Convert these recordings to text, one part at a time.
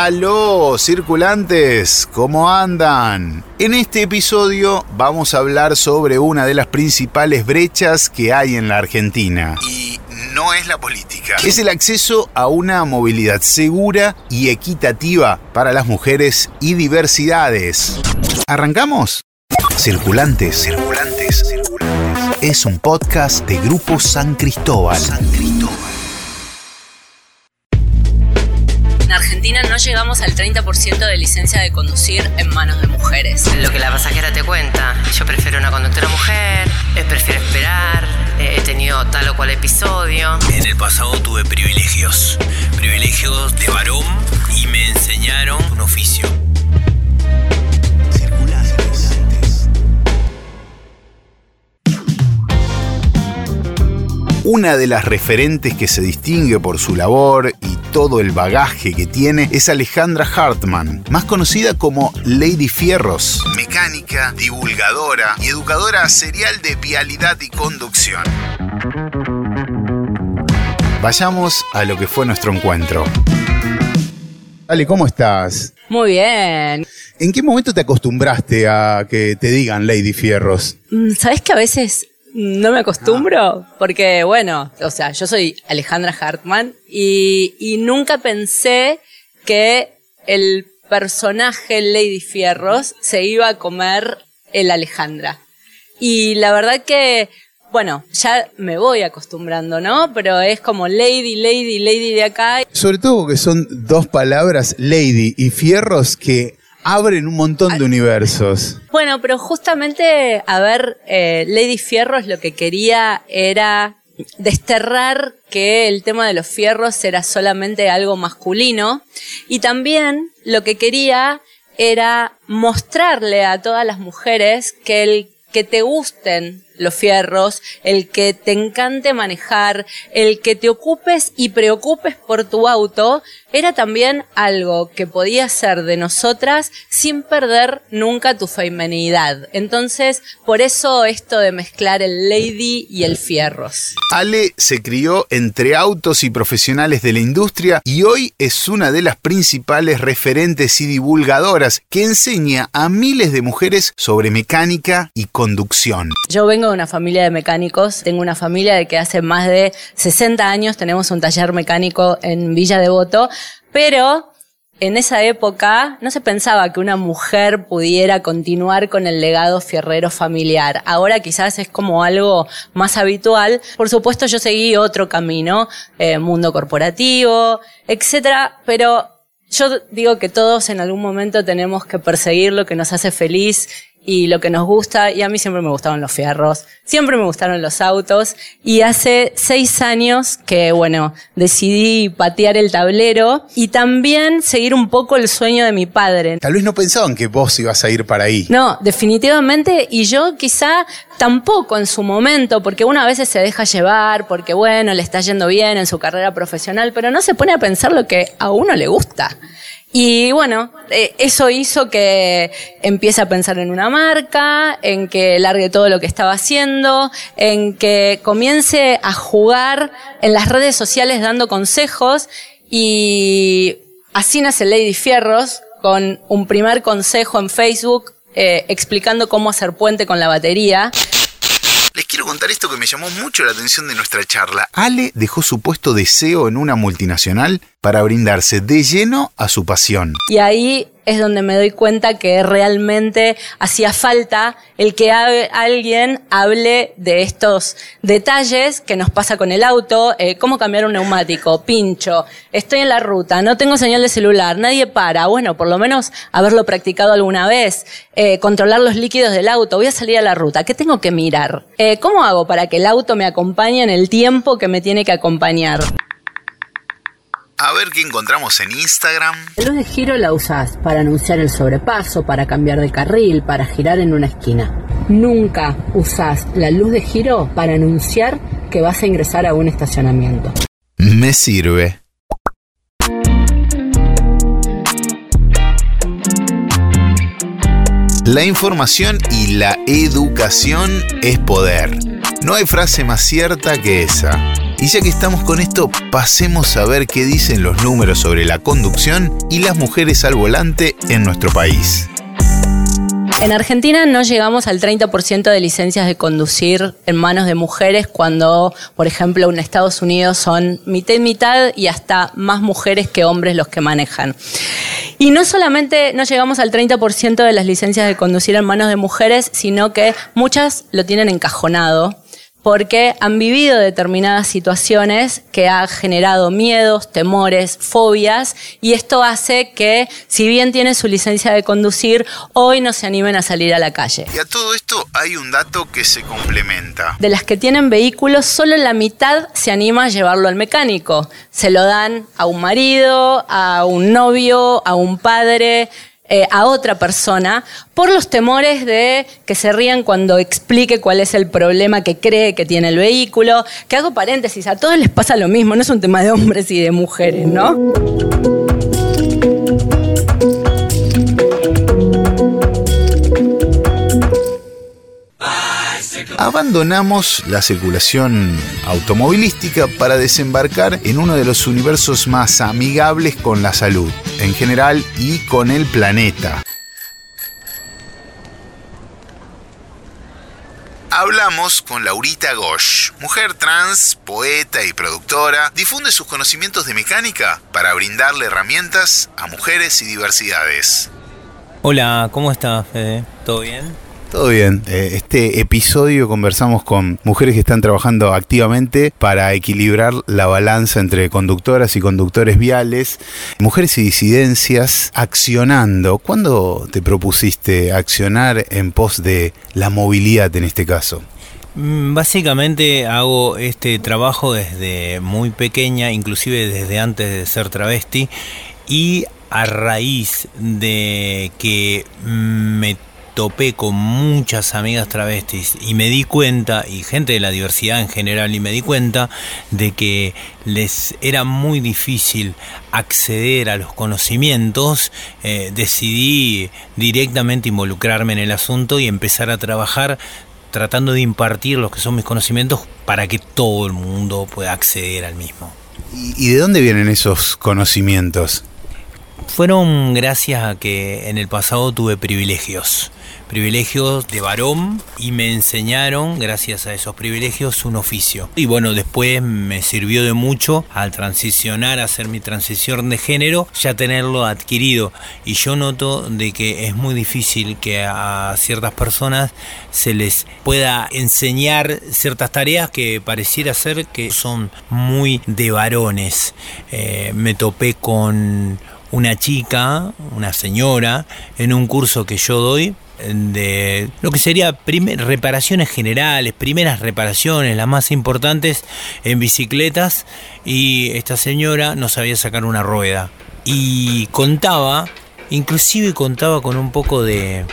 Aló, circulantes, ¿cómo andan? En este episodio vamos a hablar sobre una de las principales brechas que hay en la Argentina. Y no es la política. Es el acceso a una movilidad segura y equitativa para las mujeres y diversidades. ¿Arrancamos? Circulantes, circulantes, circulantes. Es un podcast de Grupo San Cristóbal. San Cristóbal. Llegamos al 30% de licencia de conducir en manos de mujeres. Lo que la pasajera te cuenta. Yo prefiero una conductora mujer, eh, prefiero esperar, eh, he tenido tal o cual episodio. En el pasado tuve privilegios, privilegios de varón y me enseñaron un oficio. Una de las referentes que se distingue por su labor y todo el bagaje que tiene es Alejandra Hartman, más conocida como Lady Fierros, mecánica, divulgadora y educadora serial de vialidad y conducción. Vayamos a lo que fue nuestro encuentro. Ale, ¿cómo estás? Muy bien. ¿En qué momento te acostumbraste a que te digan Lady Fierros? Mm, ¿Sabes que a veces no me acostumbro? Porque, bueno, o sea, yo soy Alejandra Hartman y, y nunca pensé que el personaje Lady Fierros se iba a comer el Alejandra. Y la verdad que, bueno, ya me voy acostumbrando, ¿no? Pero es como Lady, Lady, Lady de acá. Sobre todo que son dos palabras, Lady y Fierros, que abren un montón de universos. Bueno, pero justamente, a ver, eh, Lady Fierros lo que quería era desterrar que el tema de los fierros era solamente algo masculino y también lo que quería era mostrarle a todas las mujeres que el que te gusten los fierros, el que te encante manejar, el que te ocupes y preocupes por tu auto, era también algo que podía ser de nosotras sin perder nunca tu feminidad. Entonces, por eso esto de mezclar el lady y el fierros. Ale se crió entre autos y profesionales de la industria y hoy es una de las principales referentes y divulgadoras que enseña a miles de mujeres sobre mecánica y conducción. Yo vengo una familia de mecánicos, tengo una familia de que hace más de 60 años tenemos un taller mecánico en Villa Devoto, pero en esa época no se pensaba que una mujer pudiera continuar con el legado fierrero familiar. Ahora quizás es como algo más habitual. Por supuesto yo seguí otro camino, eh, mundo corporativo, etcétera, pero yo digo que todos en algún momento tenemos que perseguir lo que nos hace feliz y lo que nos gusta, y a mí siempre me gustaron los fierros, siempre me gustaron los autos, y hace seis años que, bueno, decidí patear el tablero y también seguir un poco el sueño de mi padre. Tal vez no pensaban que vos ibas a ir para ahí. No, definitivamente, y yo quizá tampoco en su momento, porque una vez se deja llevar, porque bueno, le está yendo bien en su carrera profesional, pero no se pone a pensar lo que a uno le gusta. Y bueno, eh, eso hizo que empiece a pensar en una marca, en que largue todo lo que estaba haciendo, en que comience a jugar en las redes sociales dando consejos y así nace Lady Fierros con un primer consejo en Facebook eh, explicando cómo hacer puente con la batería. Quiero contar esto que me llamó mucho la atención de nuestra charla. Ale dejó su puesto de CEO en una multinacional para brindarse de lleno a su pasión. Y ahí es donde me doy cuenta que realmente hacía falta el que alguien hable de estos detalles que nos pasa con el auto, eh, cómo cambiar un neumático, pincho, estoy en la ruta, no tengo señal de celular, nadie para, bueno, por lo menos haberlo practicado alguna vez, eh, controlar los líquidos del auto, voy a salir a la ruta, ¿qué tengo que mirar? Eh, ¿Cómo hago para que el auto me acompañe en el tiempo que me tiene que acompañar? A ver qué encontramos en Instagram. La luz de giro la usás para anunciar el sobrepaso, para cambiar de carril, para girar en una esquina. Nunca usás la luz de giro para anunciar que vas a ingresar a un estacionamiento. Me sirve. La información y la educación es poder. No hay frase más cierta que esa. Y ya que estamos con esto, pasemos a ver qué dicen los números sobre la conducción y las mujeres al volante en nuestro país. En Argentina no llegamos al 30% de licencias de conducir en manos de mujeres cuando, por ejemplo, en Estados Unidos son mitad y mitad y hasta más mujeres que hombres los que manejan. Y no solamente no llegamos al 30% de las licencias de conducir en manos de mujeres, sino que muchas lo tienen encajonado porque han vivido determinadas situaciones que han generado miedos, temores, fobias, y esto hace que, si bien tienen su licencia de conducir, hoy no se animen a salir a la calle. Y a todo esto hay un dato que se complementa. De las que tienen vehículos, solo la mitad se anima a llevarlo al mecánico. Se lo dan a un marido, a un novio, a un padre, eh, a otra persona por los temores de que se rían cuando explique cuál es el problema que cree que tiene el vehículo. Que hago paréntesis, a todos les pasa lo mismo, no es un tema de hombres y de mujeres, ¿no? Abandonamos la circulación automovilística para desembarcar en uno de los universos más amigables con la salud en general y con el planeta. Hablamos con Laurita Gosch, mujer trans, poeta y productora, difunde sus conocimientos de mecánica para brindarle herramientas a mujeres y diversidades. Hola, ¿cómo estás, Fede? ¿Todo bien? Todo bien. Eh, este episodio conversamos con mujeres que están trabajando activamente para equilibrar la balanza entre conductoras y conductores viales, mujeres y disidencias accionando. ¿Cuándo te propusiste accionar en pos de la movilidad en este caso? Mm, básicamente hago este trabajo desde muy pequeña, inclusive desde antes de ser travesti, y a raíz de que me topé con muchas amigas travestis y me di cuenta, y gente de la diversidad en general, y me di cuenta de que les era muy difícil acceder a los conocimientos, eh, decidí directamente involucrarme en el asunto y empezar a trabajar tratando de impartir los que son mis conocimientos para que todo el mundo pueda acceder al mismo. ¿Y de dónde vienen esos conocimientos? Fueron gracias a que en el pasado tuve privilegios privilegios de varón y me enseñaron, gracias a esos privilegios, un oficio. Y bueno, después me sirvió de mucho al transicionar, hacer mi transición de género, ya tenerlo adquirido. Y yo noto de que es muy difícil que a ciertas personas se les pueda enseñar ciertas tareas que pareciera ser que son muy de varones. Eh, me topé con una chica, una señora, en un curso que yo doy, de lo que sería reparaciones generales, primeras reparaciones, las más importantes en bicicletas y esta señora no sabía sacar una rueda. Y contaba, inclusive contaba con un poco de,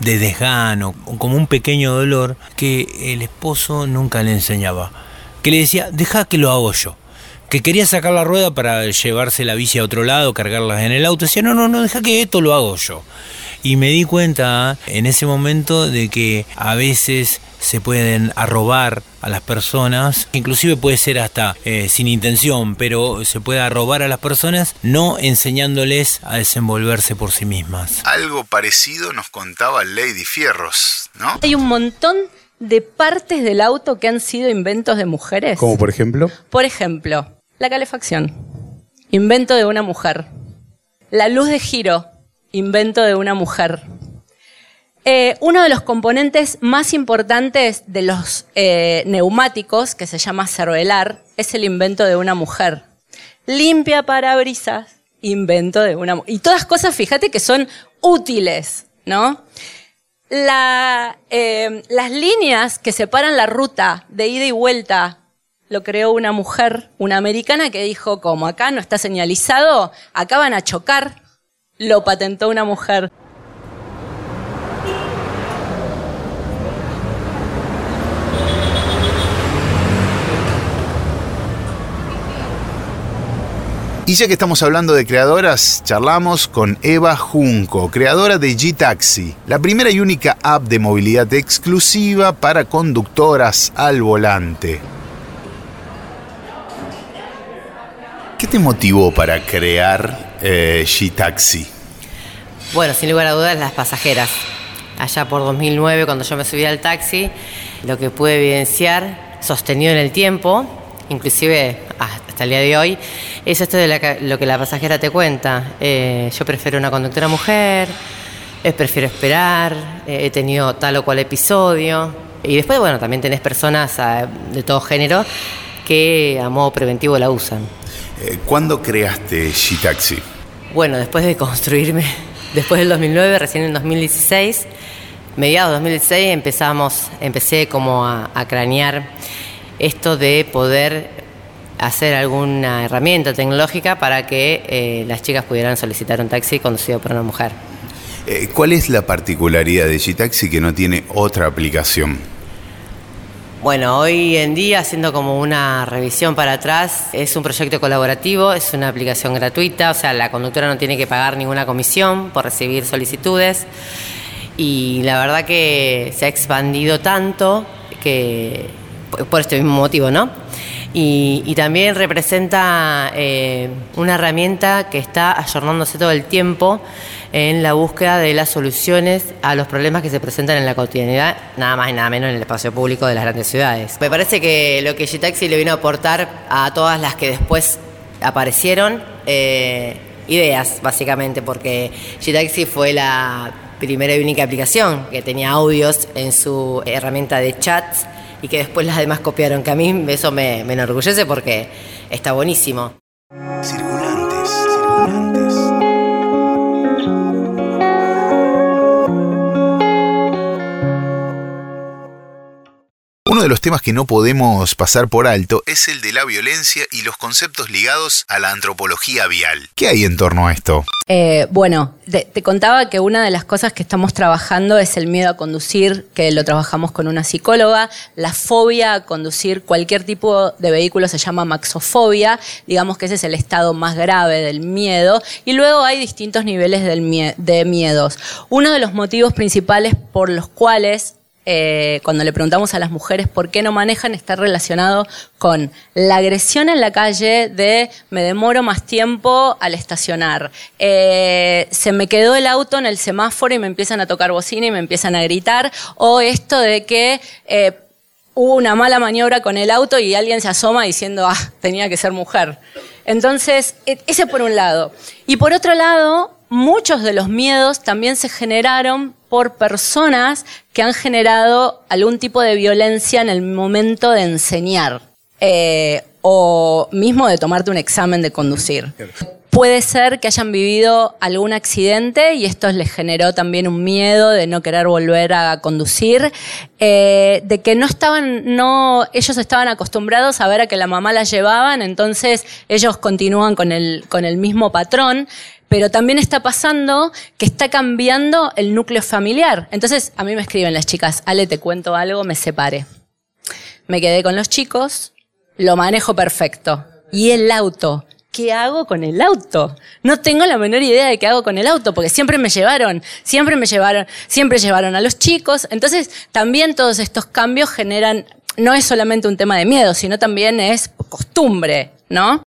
de desgano, como un pequeño dolor que el esposo nunca le enseñaba, que le decía, deja que lo hago yo que quería sacar la rueda para llevarse la bici a otro lado, cargarla en el auto. Decía, no, no, no, deja que esto lo hago yo. Y me di cuenta en ese momento de que a veces se pueden arrobar a las personas, inclusive puede ser hasta eh, sin intención, pero se puede arrobar a las personas no enseñándoles a desenvolverse por sí mismas. Algo parecido nos contaba Lady Fierros, ¿no? Hay un montón de partes del auto que han sido inventos de mujeres. Como por ejemplo. Por ejemplo, la calefacción, invento de una mujer. La luz de giro, invento de una mujer. Eh, uno de los componentes más importantes de los eh, neumáticos, que se llama cervelar, es el invento de una mujer. Limpia parabrisas, invento de una mujer. Y todas cosas, fíjate, que son útiles, ¿no? Eh, las líneas que separan la ruta de ida y vuelta lo creó una mujer, una americana, que dijo, como acá no está señalizado, acá van a chocar lo patentó una mujer. Y ya que estamos hablando de creadoras, charlamos con Eva Junco, creadora de G-Taxi, la primera y única app de movilidad exclusiva para conductoras al volante. ¿Qué te motivó para crear eh, G-Taxi? Bueno, sin lugar a dudas, las pasajeras. Allá por 2009, cuando yo me subí al taxi, lo que pude evidenciar, sostenido en el tiempo, inclusive hasta el día de hoy, es esto de lo que la pasajera te cuenta. Eh, yo prefiero una conductora mujer, eh, prefiero esperar, eh, he tenido tal o cual episodio. Y después, bueno, también tenés personas ah, de todo género que a modo preventivo la usan. ¿Cuándo creaste G-Taxi? Bueno, después de construirme, después del 2009, recién en 2016, mediados de 2016 empezamos, empecé como a, a cranear esto de poder hacer alguna herramienta tecnológica para que eh, las chicas pudieran solicitar un taxi conducido por una mujer. Eh, ¿Cuál es la particularidad de G-Taxi que no tiene otra aplicación? Bueno, hoy en día, haciendo como una revisión para atrás, es un proyecto colaborativo, es una aplicación gratuita, o sea, la conductora no tiene que pagar ninguna comisión por recibir solicitudes y la verdad que se ha expandido tanto que por este mismo motivo, ¿no? Y, también representa eh, una herramienta que está ayornándose todo el tiempo en la búsqueda de las soluciones a los problemas que se presentan en la cotidianidad, nada más y nada menos en el espacio público de las grandes ciudades. Me parece que lo que G-Taxi le vino a aportar a todas las que después aparecieron, eh, ideas, básicamente, porque G-Taxi fue la primera y única aplicación que tenía audios en su herramienta de chats y que después las demás copiaron, que a mí eso me, enorgullece porque está buenísimo. Los temas que no podemos pasar por alto es el de la violencia y los conceptos ligados a la antropología vial. ¿Qué hay en torno a esto? Eh, bueno, te, contaba que una de las cosas que estamos trabajando es el miedo a conducir, que lo trabajamos con una psicóloga. La fobia a conducir cualquier tipo de vehículo se llama maxofobia. Digamos que ese es el estado más grave del miedo. Y luego hay distintos niveles de miedos. Uno de los motivos principales por los cuales eh, cuando le preguntamos a las mujeres por qué no manejan, está relacionado con la agresión en la calle de me demoro más tiempo al estacionar, eh, se me quedó el auto en el semáforo y me empiezan a tocar bocina y me empiezan a gritar, o esto de que eh, hubo una mala maniobra con el auto y alguien se asoma diciendo, ah, tenía que ser mujer. Entonces, e, ese por un lado. Y por otro lado, muchos de los miedos también se generaron por personas que han generado algún tipo de violencia en el momento de enseñar eh, o mismo de tomarte un examen de conducir. Puede ser que hayan vivido algún accidente y esto les generó también un miedo de no querer volver a conducir, eh, de que no estaban, no, ellos estaban acostumbrados a ver a que la mamá la llevaban, entonces ellos continúan con el, con el mismo patrón pero también está pasando que está cambiando el núcleo familiar. Entonces, a mí me escriben las chicas, Ale, te cuento algo, me separé. Me quedé con los chicos, lo manejo perfecto. ¿Y el auto? ¿Qué hago con el auto? No tengo la menor idea de qué hago con el auto, porque siempre me llevaron, siempre me llevaron, siempre llevaron a los chicos. Entonces, también todos estos cambios generan, no es solamente un tema de miedo, sino también es costumbre, ¿no?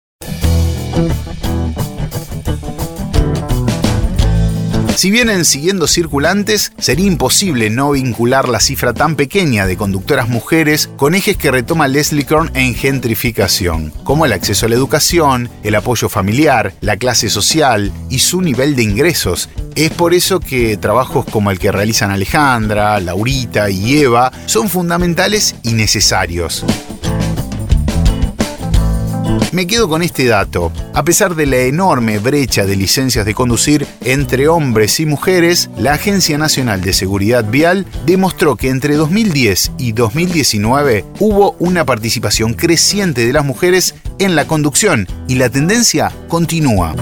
Si vienen siguiendo circulantes, sería imposible no vincular la cifra tan pequeña de conductoras mujeres con ejes que retoma Leslie Korn en gentrificación, como el acceso a la educación, el apoyo familiar, la clase social y su nivel de ingresos. Es por eso que trabajos como el que realizan Alejandra, Laurita y Eva son fundamentales y necesarios. Me quedo con este dato. A pesar de la enorme brecha de licencias de conducir entre hombres y mujeres, la Agencia Nacional de Seguridad Vial demostró que entre 2010 y 2019 hubo una participación creciente de las mujeres en la conducción y la tendencia continúa.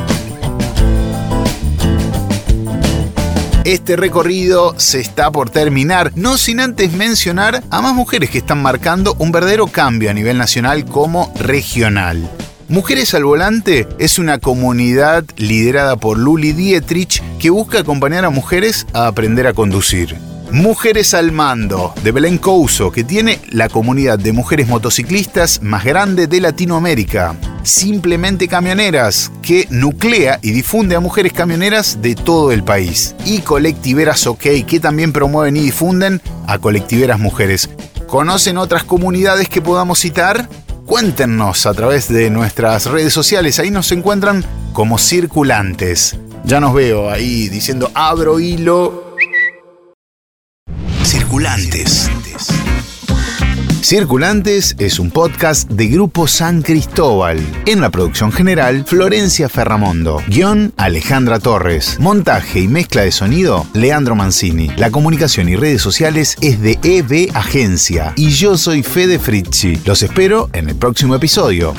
Este recorrido se está por terminar, no sin antes mencionar a más mujeres que están marcando un verdadero cambio a nivel nacional como regional. Mujeres al Volante es una comunidad liderada por Luli Dietrich que busca acompañar a mujeres a aprender a conducir. Mujeres al Mando, de Belén Couso, que tiene la comunidad de mujeres motociclistas más grande de Latinoamérica. Simplemente Camioneras, que nuclea y difunde a mujeres camioneras de todo el país. Y Colectiveras OK, que también promueven y difunden a colectiveras mujeres. ¿Conocen otras comunidades que podamos citar? Cuéntenos a través de nuestras redes sociales, ahí nos encuentran como circulantes. Ya nos veo ahí diciendo abro hilo. Circulantes. Circulantes es un podcast de Grupo San Cristóbal. En la producción general, Florencia Ferramondo. Guión, Alejandra Torres. Montaje y mezcla de sonido, Leandro Mancini. La comunicación y redes sociales es de EB Agencia. Y yo soy Fede Fritzi. Los espero en el próximo episodio.